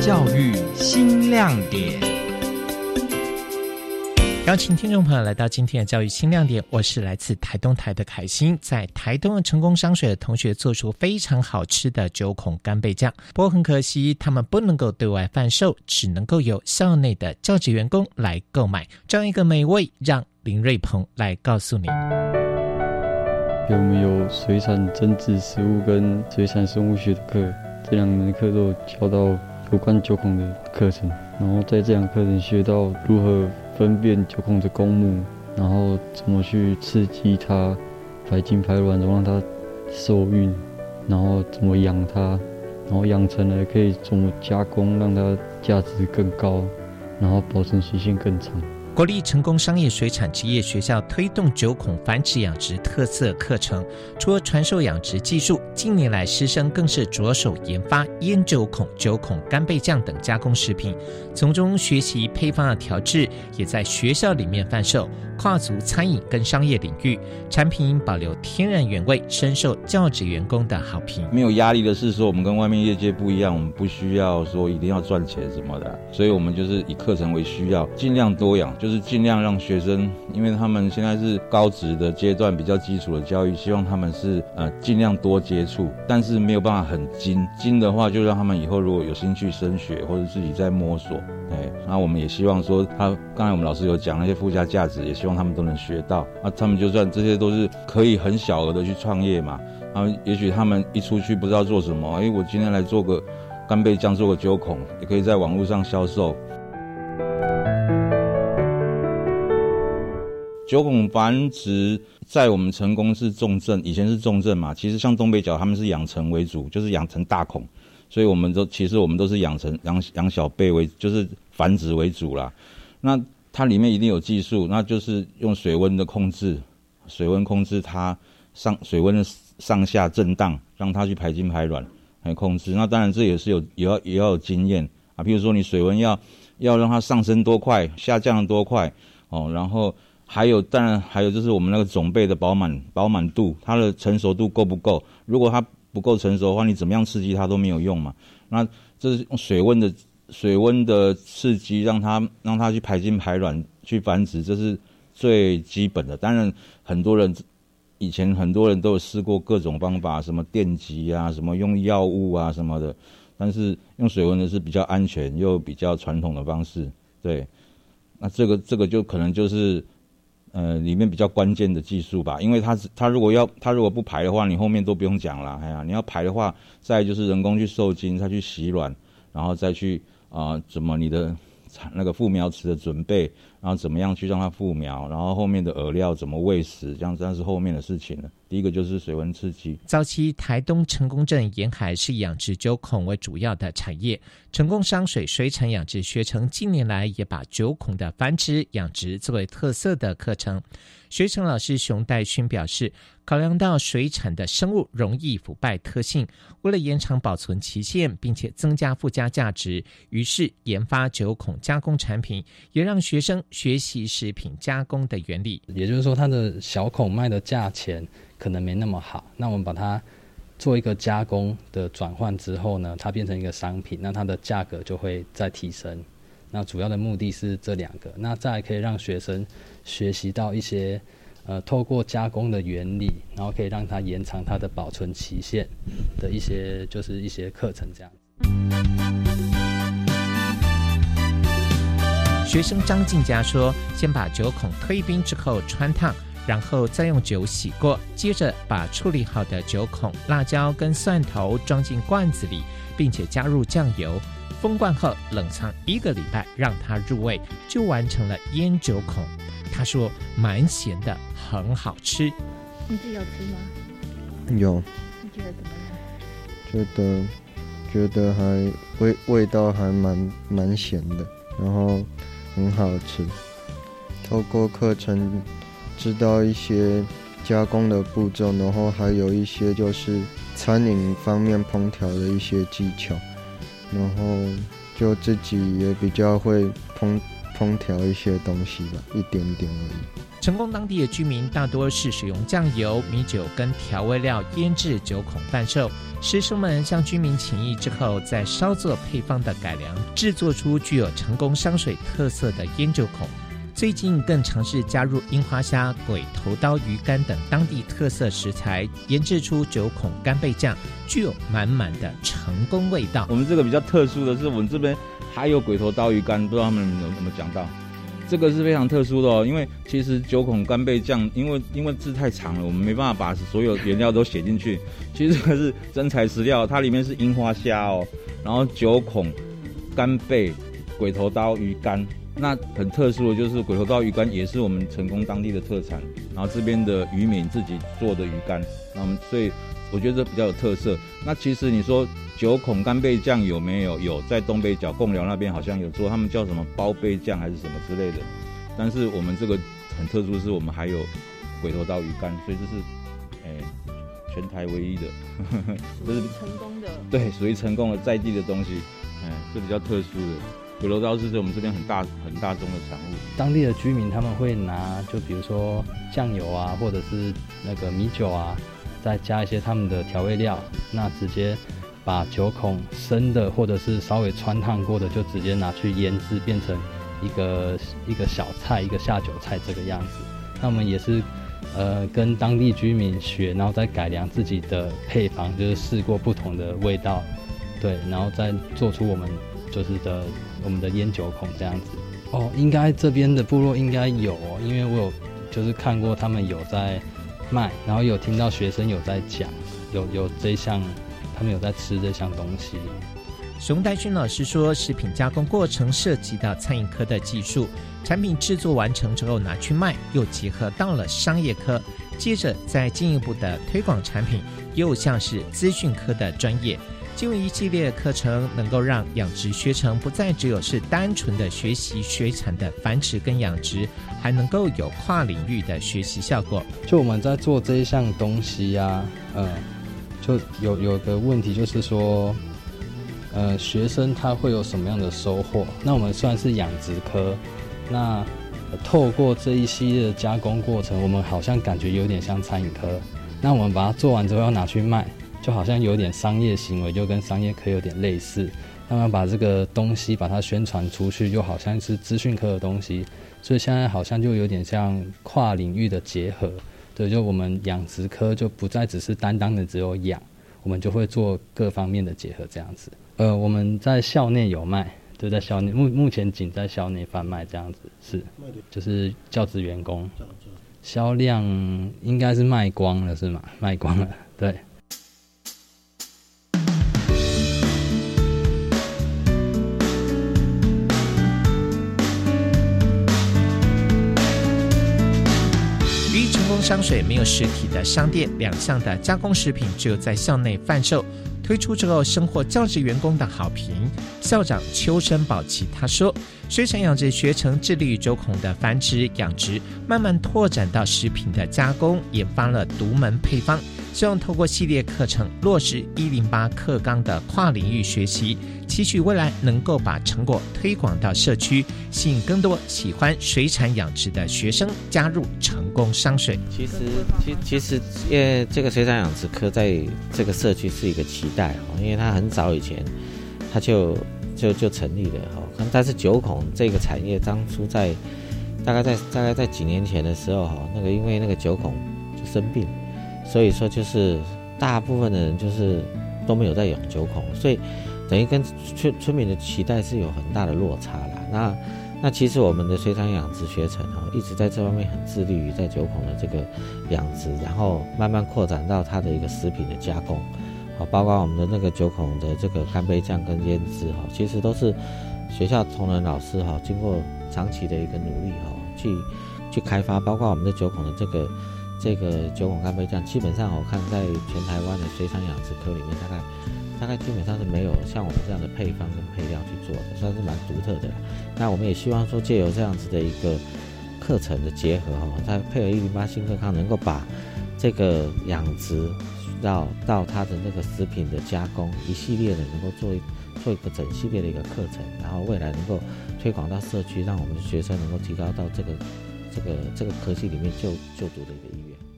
教育新亮点。邀请听众朋友来到今天的教育新亮点，我是来自台东台的凯欣。在台东的成功商水的同学做出非常好吃的九孔干贝酱，不过很可惜，他们不能够对外贩售，只能够由校内的教职员工来购买。这样一个美味，让林瑞鹏来告诉你。我们有水产增值食物跟水产生物学的课，这两门课都教到有关九孔的课程，然后在这两课程学到如何。分辨九孔的公母，然后怎么去刺激它排精排卵，然后让它受孕，然后怎么养它，然后养成了可以怎么加工，让它价值更高，然后保存期限更长。国立成功商业水产职业学校推动九孔繁殖养殖特色课程，除了传授养殖技术，近年来师生更是着手研发腌九孔、九孔干贝酱等加工食品，从中学习配方的调制，也在学校里面贩售。跨足餐饮跟商业领域，产品保留天然原味，深受教职员工的好评。没有压力的是说，我们跟外面业界不一样，我们不需要说一定要赚钱什么的，所以我们就是以课程为需要，尽量多养，就是尽量让学生，因为他们现在是高职的阶段，比较基础的教育，希望他们是呃尽量多接触，但是没有办法很精精的话，就让他们以后如果有兴趣升学或者自己在摸索，哎，那我们也希望说，他刚才我们老师有讲那些附加价值，也希望。他们都能学到那！他们就算这些都是可以很小额的去创业嘛。他们也许他们一出去不知道做什么，哎，我今天来做个干贝酱，做个九孔，也可以在网络上销售。九孔繁殖在我们成功是重症，以前是重症嘛。其实像东北角他们是养成为主，就是养成大孔，所以我们都其实我们都是养成养养小贝为，就是繁殖为主啦。那它里面一定有技术，那就是用水温的控制，水温控制它上水温的上下震荡，让它去排精排卵来控制。那当然这也是有也要也要有经验啊。比如说你水温要要让它上升多快，下降多快哦。然后还有当然还有就是我们那个种贝的饱满饱满度，它的成熟度够不够？如果它不够成熟的话，你怎么样刺激它都没有用嘛。那这是用水温的。水温的刺激，让它让它去排精排卵去繁殖，这是最基本的。当然，很多人以前很多人都有试过各种方法，什么电击啊，什么用药物啊什么的。但是用水温的是比较安全又比较传统的方式。对，那这个这个就可能就是呃里面比较关键的技术吧。因为它它如果要它如果不排的话，你后面都不用讲了。哎呀，你要排的话，再就是人工去受精，再去洗卵，然后再去。啊，怎么你的那个复苗池的准备，然后怎么样去让它复苗，然后后面的饵料怎么喂食，这样子那是后面的事情了。第一个就是水温刺激。早期台东成功镇沿海是养殖九孔为主要的产业，成功商水水产养殖学程近年来也把九孔的繁殖养殖作为特色的课程。学成老师熊代勋表示，考量到水产的生物容易腐败特性，为了延长保存期限，并且增加附加价值，于是研发九孔加工产品，也让学生学习食品加工的原理。也就是说，它的小孔卖的价钱可能没那么好，那我们把它做一个加工的转换之后呢，它变成一个商品，那它的价格就会再提升。那主要的目的是这两个，那再可以让学生学习到一些呃透过加工的原理，然后可以让它延长它的保存期限的一些就是一些课程这样。学生张静佳说：“先把酒孔推冰之后穿烫，然后再用酒洗过，接着把处理好的酒孔、辣椒跟蒜头装进罐子里，并且加入酱油。”封罐后冷藏一个礼拜，让它入味，就完成了腌酒孔。他说蛮咸的，很好吃。你自己有吃吗？有。你觉得怎么样？觉得觉得还味味道还蛮蛮咸的，然后很好吃。透过课程知道一些加工的步骤，然后还有一些就是餐饮方面烹调的一些技巧。然后就自己也比较会烹烹调一些东西吧，一点点而已。成功当地的居民大多是使用酱油、米酒跟调味料腌制酒孔贩售。师生们向居民请益之后，再稍作配方的改良，制作出具有成功商水特色的腌酒孔。最近更尝试加入樱花虾、鬼头刀鱼干等当地特色食材，研制出九孔干贝酱，具有满满的成功味道。我们这个比较特殊的是，我们这边还有鬼头刀鱼干，不知道他们有没有讲到。这个是非常特殊的哦，因为其实九孔干贝酱，因为因为字太长了，我们没办法把所有原料都写进去。其实这个是真材实料，它里面是樱花虾哦，然后九孔干贝、鬼头刀鱼干。那很特殊的就是鬼头刀鱼干也是我们成功当地的特产，然后这边的渔民自己做的鱼干，那我们所以我觉得比较有特色。那其实你说。九孔干贝酱有没有？有，在东北角贡寮那边好像有做，他们叫什么包贝酱还是什么之类的。但是我们这个很特殊，是我们还有鬼头刀鱼干，所以这是哎全台唯一的，这是成功的。对，属于成功的在地的东西，哎，是比较特殊的。鬼头刀是我们这边很大很大宗的产物。当地的居民他们会拿，就比如说酱油啊，或者是那个米酒啊，再加一些他们的调味料，那直接。把九孔生的或者是稍微穿烫过的，就直接拿去腌制，变成一个一个小菜，一个下酒菜这个样子。那我们也是，呃，跟当地居民学，然后再改良自己的配方，就是试过不同的味道，对，然后再做出我们就是的我们的烟酒孔这样子。哦，应该这边的部落应该有，哦因为我有就是看过他们有在卖，然后有听到学生有在讲，有有这项。他们有在吃这项东西。熊代勋老师说，食品加工过程涉及到餐饮科的技术，产品制作完成之后拿去卖，又结合到了商业科，接着再进一步的推广产品，又像是资讯科的专业。进入一系列课程，能够让养殖学程不再只有是单纯的学习水产的繁殖跟养殖，还能够有跨领域的学习效果。就我们在做这一项东西呀，嗯。就有有个问题，就是说，呃，学生他会有什么样的收获？那我们算是养殖科，那透过这一系列的加工过程，我们好像感觉有点像餐饮科。那我们把它做完之后要拿去卖，就好像有点商业行为，就跟商业科有点类似。那么把这个东西把它宣传出去，就好像是资讯科的东西。所以现在好像就有点像跨领域的结合。对，就我们养殖科就不再只是单单的只有养，我们就会做各方面的结合这样子。呃，我们在校内有卖，就在校内目目前仅在校内贩卖这样子，是，就是教职员工，销量应该是卖光了是吗？卖光了，对。工山水没有实体的商店，两项的加工食品只有在校内贩售。推出之后，收获教职员工的好评。校长邱生宝奇他说：“水产养殖学成致力于周孔的繁殖养殖，慢慢拓展到食品的加工，研发了独门配方。”希望透过系列课程落实一零八课纲的跨领域学习，期许未来能够把成果推广到社区，吸引更多喜欢水产养殖的学生加入成功商水。其实，其其实，因为这个水产养殖科在这个社区是一个期待哦，因为它很早以前它就就就成立了哈。但是九孔这个产业当初在大概在大概在几年前的时候哈，那个因为那个九孔就生病。所以说，就是大部分的人就是都没有在养九孔，所以等于跟村村民的期待是有很大的落差啦。那那其实我们的水产养殖学程哈，一直在这方面很致力于在九孔的这个养殖，然后慢慢扩展到它的一个食品的加工，好，包括我们的那个九孔的这个干贝酱跟腌制哈，其实都是学校同仁老师哈，经过长期的一个努力哈，去去开发，包括我们的九孔的这个。这个九孔干贝酱，基本上我看在全台湾的水产养殖科里面，大概大概基本上是没有像我们这样的配方跟配料去做的，算是蛮独特的。那我们也希望说，借由这样子的一个课程的结合哈，它配合一零八新课康，能够把这个养殖到到它的那个食品的加工一系列的，能够做一做一个整系列的一个课程，然后未来能够推广到社区，让我们的学生能够提高到这个。呃这个这个科系里面就就读的一个医院。